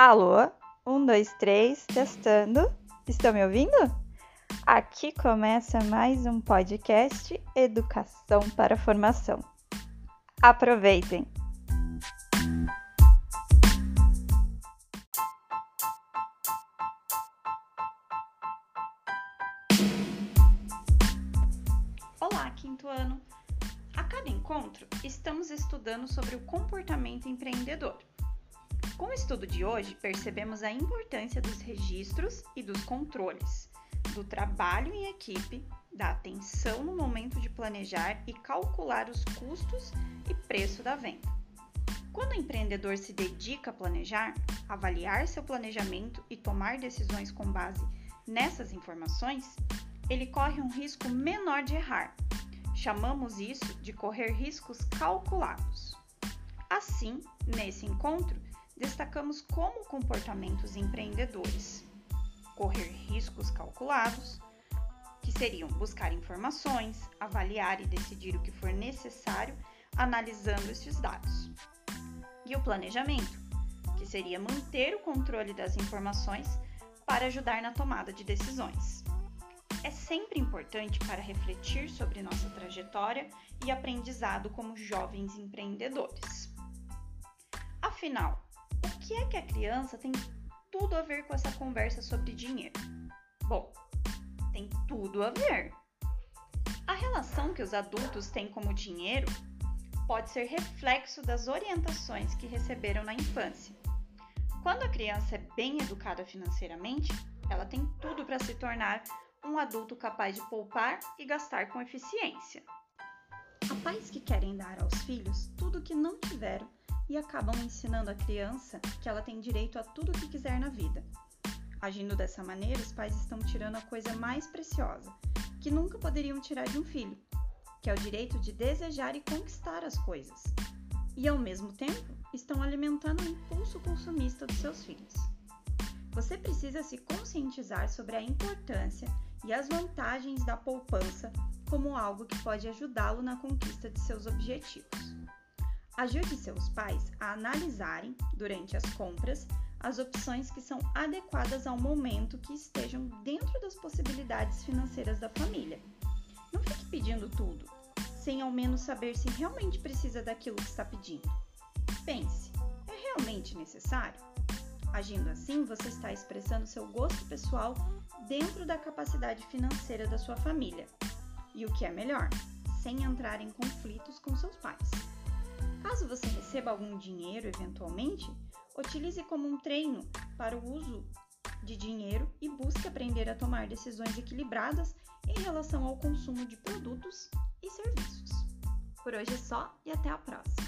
Alô? Um, dois, três, testando. Estão me ouvindo? Aqui começa mais um podcast Educação para Formação. Aproveitem! Olá, quinto ano! A cada encontro, estamos estudando sobre o comportamento empreendedor. Com o estudo de hoje, percebemos a importância dos registros e dos controles, do trabalho em equipe, da atenção no momento de planejar e calcular os custos e preço da venda. Quando o empreendedor se dedica a planejar, avaliar seu planejamento e tomar decisões com base nessas informações, ele corre um risco menor de errar. Chamamos isso de correr riscos calculados. Assim, nesse encontro, destacamos como comportamentos empreendedores correr riscos calculados, que seriam buscar informações, avaliar e decidir o que for necessário analisando esses dados. E o planejamento, que seria manter o controle das informações para ajudar na tomada de decisões. É sempre importante para refletir sobre nossa trajetória e aprendizado como jovens empreendedores. Afinal, que é que a criança tem tudo a ver com essa conversa sobre dinheiro? Bom, tem tudo a ver. A relação que os adultos têm com o dinheiro pode ser reflexo das orientações que receberam na infância. Quando a criança é bem educada financeiramente, ela tem tudo para se tornar um adulto capaz de poupar e gastar com eficiência. Há pais que querem dar aos filhos tudo o que não tiveram e acabam ensinando a criança que ela tem direito a tudo o que quiser na vida. Agindo dessa maneira, os pais estão tirando a coisa mais preciosa, que nunca poderiam tirar de um filho, que é o direito de desejar e conquistar as coisas. E ao mesmo tempo, estão alimentando o impulso consumista dos seus filhos. Você precisa se conscientizar sobre a importância e as vantagens da poupança como algo que pode ajudá-lo na conquista de seus objetivos. Ajude seus pais a analisarem, durante as compras, as opções que são adequadas ao momento que estejam dentro das possibilidades financeiras da família. Não fique pedindo tudo, sem ao menos saber se realmente precisa daquilo que está pedindo. Pense: é realmente necessário? Agindo assim, você está expressando seu gosto pessoal dentro da capacidade financeira da sua família. E o que é melhor, sem entrar em conflitos com seus pais. Receba algum dinheiro eventualmente, utilize como um treino para o uso de dinheiro e busque aprender a tomar decisões equilibradas em relação ao consumo de produtos e serviços. Por hoje é só e até a próxima!